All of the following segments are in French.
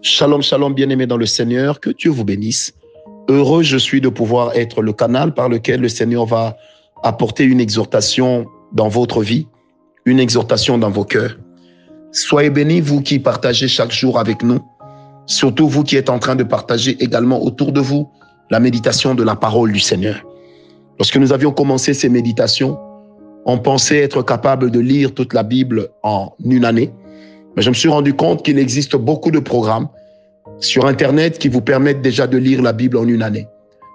Shalom, shalom, bien-aimés dans le Seigneur, que Dieu vous bénisse. Heureux je suis de pouvoir être le canal par lequel le Seigneur va apporter une exhortation dans votre vie, une exhortation dans vos cœurs. Soyez bénis, vous qui partagez chaque jour avec nous, surtout vous qui êtes en train de partager également autour de vous la méditation de la parole du Seigneur. Lorsque nous avions commencé ces méditations, on pensait être capable de lire toute la Bible en une année. Mais je me suis rendu compte qu'il existe beaucoup de programmes sur Internet qui vous permettent déjà de lire la Bible en une année.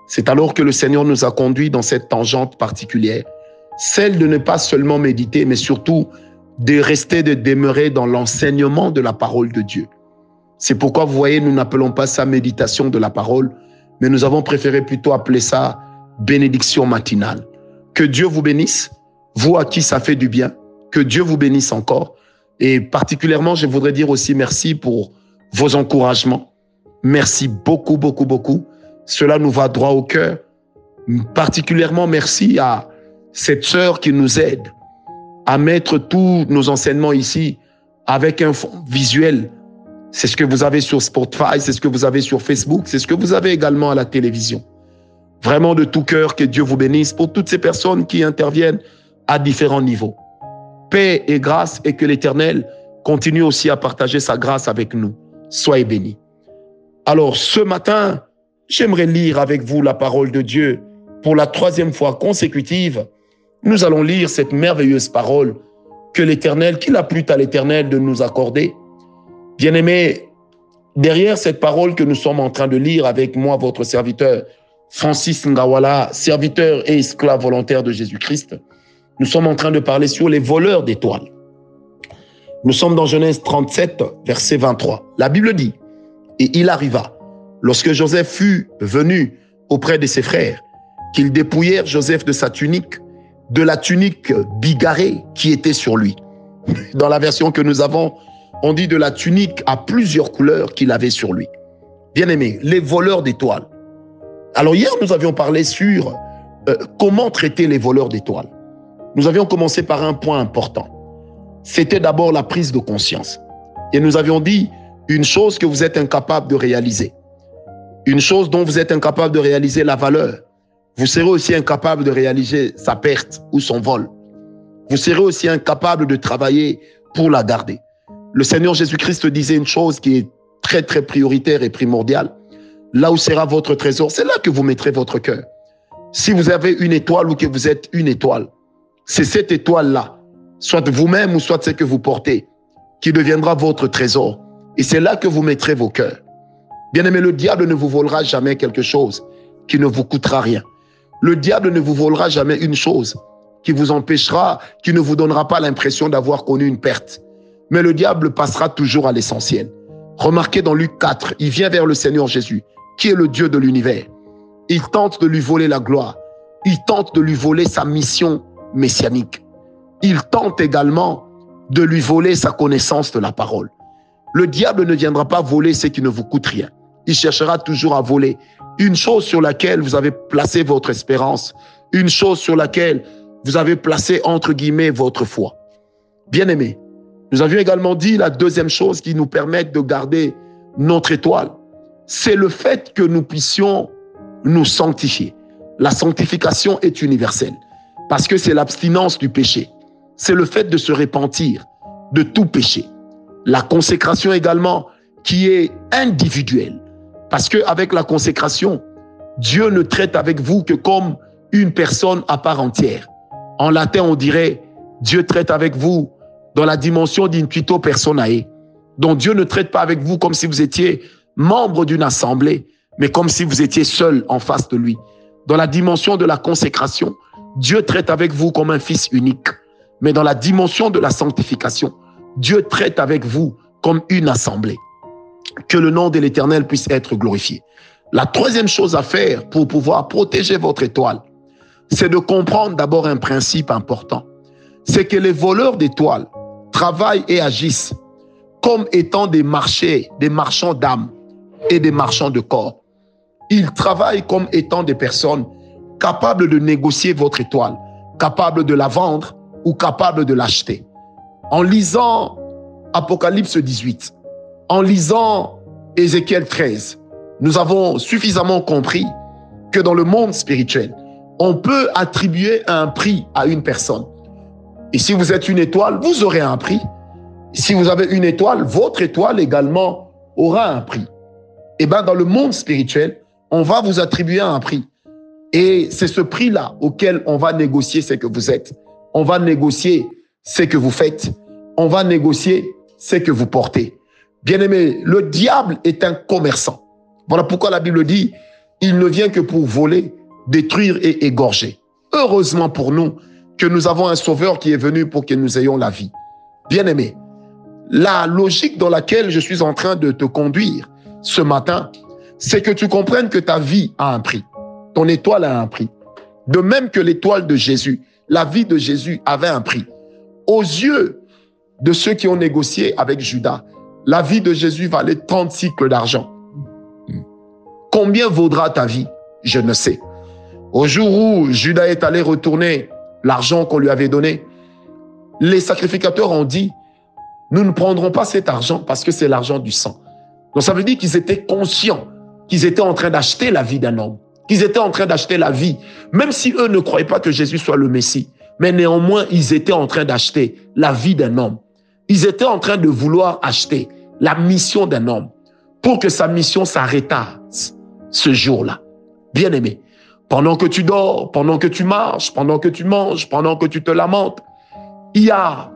C'est alors que le Seigneur nous a conduits dans cette tangente particulière, celle de ne pas seulement méditer, mais surtout de rester, de demeurer dans l'enseignement de la parole de Dieu. C'est pourquoi, vous voyez, nous n'appelons pas ça méditation de la parole, mais nous avons préféré plutôt appeler ça bénédiction matinale. Que Dieu vous bénisse, vous à qui ça fait du bien, que Dieu vous bénisse encore. Et particulièrement, je voudrais dire aussi merci pour vos encouragements. Merci beaucoup, beaucoup, beaucoup. Cela nous va droit au cœur. Particulièrement merci à cette sœur qui nous aide à mettre tous nos enseignements ici avec un fond visuel. C'est ce que vous avez sur Spotify, c'est ce que vous avez sur Facebook, c'est ce que vous avez également à la télévision. Vraiment de tout cœur, que Dieu vous bénisse pour toutes ces personnes qui interviennent à différents niveaux. Paix et grâce et que l'Éternel continue aussi à partager sa grâce avec nous. Soyez bénis. Alors ce matin, j'aimerais lire avec vous la parole de Dieu pour la troisième fois consécutive. Nous allons lire cette merveilleuse parole que l'Éternel, qu'il a plu à l'Éternel de nous accorder. Bien-aimés, derrière cette parole que nous sommes en train de lire avec moi, votre serviteur, Francis Ngawala, serviteur et esclave volontaire de Jésus-Christ, nous sommes en train de parler sur les voleurs d'étoiles. Nous sommes dans Genèse 37, verset 23. La Bible dit, Et il arriva, lorsque Joseph fut venu auprès de ses frères, qu'ils dépouillèrent Joseph de sa tunique, de la tunique bigarrée qui était sur lui. Dans la version que nous avons, on dit de la tunique à plusieurs couleurs qu'il avait sur lui. Bien aimé, les voleurs d'étoiles. Alors hier, nous avions parlé sur euh, comment traiter les voleurs d'étoiles. Nous avions commencé par un point important. C'était d'abord la prise de conscience. Et nous avions dit une chose que vous êtes incapable de réaliser. Une chose dont vous êtes incapable de réaliser la valeur. Vous serez aussi incapable de réaliser sa perte ou son vol. Vous serez aussi incapable de travailler pour la garder. Le Seigneur Jésus-Christ disait une chose qui est très, très prioritaire et primordiale. Là où sera votre trésor, c'est là que vous mettrez votre cœur. Si vous avez une étoile ou que vous êtes une étoile, c'est cette étoile-là, soit vous-même ou soit ce que vous portez, qui deviendra votre trésor. Et c'est là que vous mettrez vos cœurs. Bien aimé, le diable ne vous volera jamais quelque chose qui ne vous coûtera rien. Le diable ne vous volera jamais une chose qui vous empêchera, qui ne vous donnera pas l'impression d'avoir connu une perte. Mais le diable passera toujours à l'essentiel. Remarquez dans Luc 4, il vient vers le Seigneur Jésus, qui est le Dieu de l'univers. Il tente de lui voler la gloire. Il tente de lui voler sa mission messianique. Il tente également de lui voler sa connaissance de la parole. Le diable ne viendra pas voler ce qui ne vous coûte rien. Il cherchera toujours à voler une chose sur laquelle vous avez placé votre espérance, une chose sur laquelle vous avez placé entre guillemets votre foi. Bien aimé, nous avions également dit la deuxième chose qui nous permet de garder notre étoile, c'est le fait que nous puissions nous sanctifier. La sanctification est universelle parce que c'est l'abstinence du péché. C'est le fait de se repentir de tout péché. La consécration également qui est individuelle. Parce que avec la consécration, Dieu ne traite avec vous que comme une personne à part entière. En latin, on dirait Dieu traite avec vous dans la dimension d'intuito personae. Donc Dieu ne traite pas avec vous comme si vous étiez membre d'une assemblée, mais comme si vous étiez seul en face de lui. Dans la dimension de la consécration, Dieu traite avec vous comme un fils unique. Mais dans la dimension de la sanctification, Dieu traite avec vous comme une assemblée. Que le nom de l'Éternel puisse être glorifié. La troisième chose à faire pour pouvoir protéger votre étoile, c'est de comprendre d'abord un principe important. C'est que les voleurs d'étoiles travaillent et agissent comme étant des marchés, des marchands d'âmes et des marchands de corps. Ils travaillent comme étant des personnes capable de négocier votre étoile, capable de la vendre ou capable de l'acheter. En lisant Apocalypse 18, En lisant Ézéchiel 13, nous avons suffisamment compris que dans le monde spirituel, on peut attribuer un prix à une personne. Et si vous êtes une étoile, vous aurez un prix. Si vous avez une étoile, votre étoile également aura un prix. Et eh bien, dans le monde spirituel, on va vous attribuer un prix. Et c'est ce prix-là auquel on va négocier ce que vous êtes. On va négocier ce que vous faites. On va négocier ce que vous portez. Bien aimé, le diable est un commerçant. Voilà pourquoi la Bible dit, il ne vient que pour voler, détruire et égorger. Heureusement pour nous que nous avons un sauveur qui est venu pour que nous ayons la vie. Bien aimé, la logique dans laquelle je suis en train de te conduire ce matin, c'est que tu comprennes que ta vie a un prix. Ton étoile a un prix. De même que l'étoile de Jésus, la vie de Jésus avait un prix. Aux yeux de ceux qui ont négocié avec Judas, la vie de Jésus valait 30 cycles d'argent. Combien vaudra ta vie? Je ne sais. Au jour où Judas est allé retourner l'argent qu'on lui avait donné, les sacrificateurs ont dit, nous ne prendrons pas cet argent parce que c'est l'argent du sang. Donc ça veut dire qu'ils étaient conscients qu'ils étaient en train d'acheter la vie d'un homme, qu'ils étaient en train d'acheter la vie, même si eux ne croyaient pas que Jésus soit le Messie. Mais néanmoins, ils étaient en train d'acheter la vie d'un homme. Ils étaient en train de vouloir acheter la mission d'un homme pour que sa mission s'arrêtasse ce jour-là. Bien aimé, pendant que tu dors, pendant que tu marches, pendant que tu manges, pendant que tu te lamentes, il y a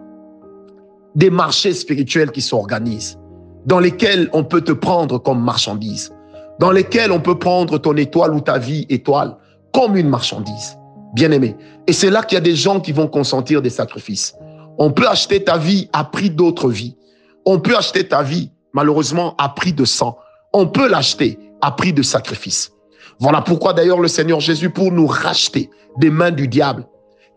des marchés spirituels qui s'organisent, dans lesquels on peut te prendre comme marchandise, dans lesquels on peut prendre ton étoile ou ta vie étoile comme une marchandise. Bien aimé. Et c'est là qu'il y a des gens qui vont consentir des sacrifices. On peut acheter ta vie à prix d'autres vies. On peut acheter ta vie, malheureusement, à prix de sang. On peut l'acheter à prix de sacrifice. Voilà pourquoi d'ailleurs le Seigneur Jésus, pour nous racheter des mains du diable,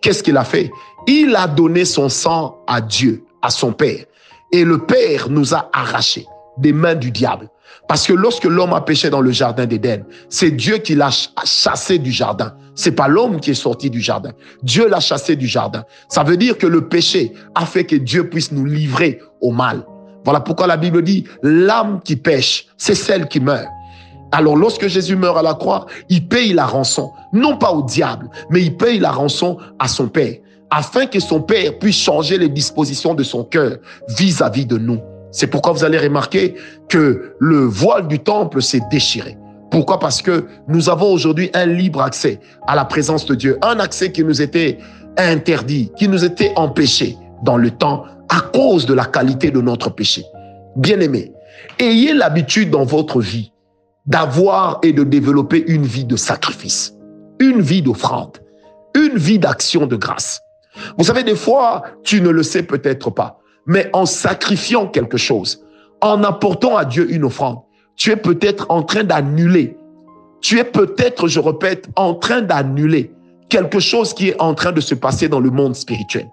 qu'est-ce qu'il a fait? Il a donné son sang à Dieu, à son Père. Et le Père nous a arrachés des mains du diable. Parce que lorsque l'homme a péché dans le jardin d'Éden, c'est Dieu qui l'a chassé du jardin. C'est pas l'homme qui est sorti du jardin. Dieu l'a chassé du jardin. Ça veut dire que le péché a fait que Dieu puisse nous livrer au mal. Voilà pourquoi la Bible dit, l'âme qui pêche, c'est celle qui meurt. Alors lorsque Jésus meurt à la croix, il paye la rançon, non pas au diable, mais il paye la rançon à son Père, afin que son Père puisse changer les dispositions de son cœur vis-à-vis de nous. C'est pourquoi vous allez remarquer que le voile du temple s'est déchiré. Pourquoi? Parce que nous avons aujourd'hui un libre accès à la présence de Dieu, un accès qui nous était interdit, qui nous était empêché dans le temps à cause de la qualité de notre péché. Bien-aimés, ayez l'habitude dans votre vie d'avoir et de développer une vie de sacrifice, une vie d'offrande, une vie d'action de grâce. Vous savez, des fois, tu ne le sais peut-être pas, mais en sacrifiant quelque chose, en apportant à Dieu une offrande, tu es peut-être en train d'annuler, tu es peut-être, je répète, en train d'annuler quelque chose qui est en train de se passer dans le monde spirituel.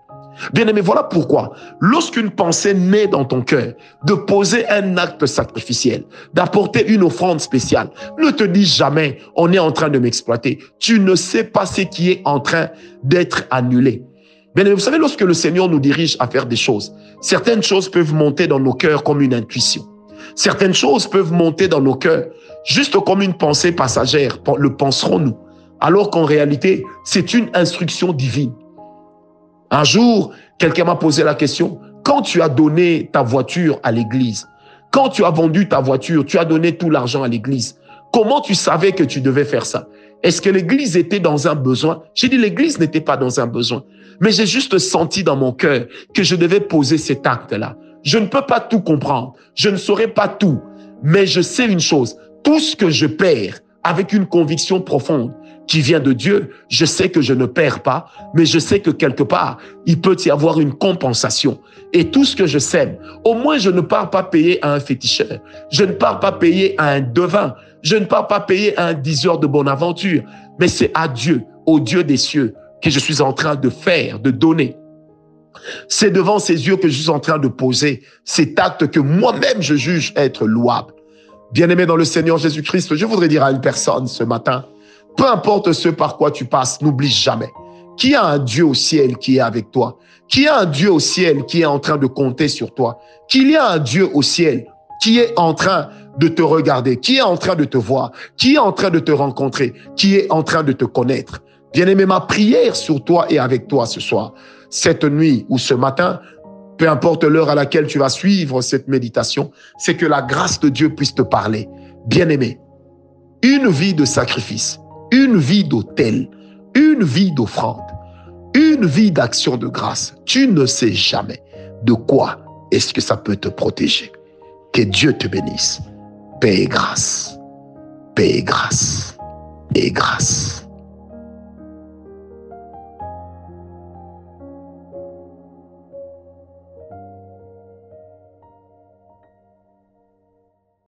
Bien aimé, voilà pourquoi, lorsqu'une pensée naît dans ton cœur, de poser un acte sacrificiel, d'apporter une offrande spéciale, ne te dis jamais, on est en train de m'exploiter. Tu ne sais pas ce qui est en train d'être annulé. Bien vous savez, lorsque le Seigneur nous dirige à faire des choses, certaines choses peuvent monter dans nos cœurs comme une intuition. Certaines choses peuvent monter dans nos cœurs juste comme une pensée passagère, le penserons-nous, alors qu'en réalité, c'est une instruction divine. Un jour, quelqu'un m'a posé la question, quand tu as donné ta voiture à l'église, quand tu as vendu ta voiture, tu as donné tout l'argent à l'église, comment tu savais que tu devais faire ça? Est-ce que l'église était dans un besoin? J'ai dit l'église n'était pas dans un besoin, mais j'ai juste senti dans mon cœur que je devais poser cet acte-là. Je ne peux pas tout comprendre, je ne saurais pas tout, mais je sais une chose, tout ce que je perds avec une conviction profonde, qui vient de Dieu, je sais que je ne perds pas, mais je sais que quelque part, il peut y avoir une compensation. Et tout ce que je sème, au moins je ne pars pas payer à un féticheur, je ne pars pas payer à un devin, je ne pars pas payer un diseur de bonne aventure, mais c'est à Dieu, au Dieu des cieux, que je suis en train de faire, de donner. C'est devant ses yeux que je suis en train de poser cet acte que moi-même je juge être louable. Bien-aimé dans le Seigneur Jésus-Christ, je voudrais dire à une personne ce matin, peu importe ce par quoi tu passes, n'oublie jamais qu'il y a un Dieu au ciel qui est avec toi, qu'il y a un Dieu au ciel qui est en train de compter sur toi, qu'il y a un Dieu au ciel qui est en train de te regarder, qui est en train de te voir, qui est en train de te rencontrer, qui est en train de te connaître. Bien-aimé, ma prière sur toi et avec toi ce soir, cette nuit ou ce matin, peu importe l'heure à laquelle tu vas suivre cette méditation, c'est que la grâce de Dieu puisse te parler. Bien-aimé, une vie de sacrifice, une vie d'autel, une vie d'offrande, une vie d'action de grâce. Tu ne sais jamais de quoi est-ce que ça peut te protéger. Que Dieu te bénisse. Paix et grâce. Paix et grâce. Et grâce.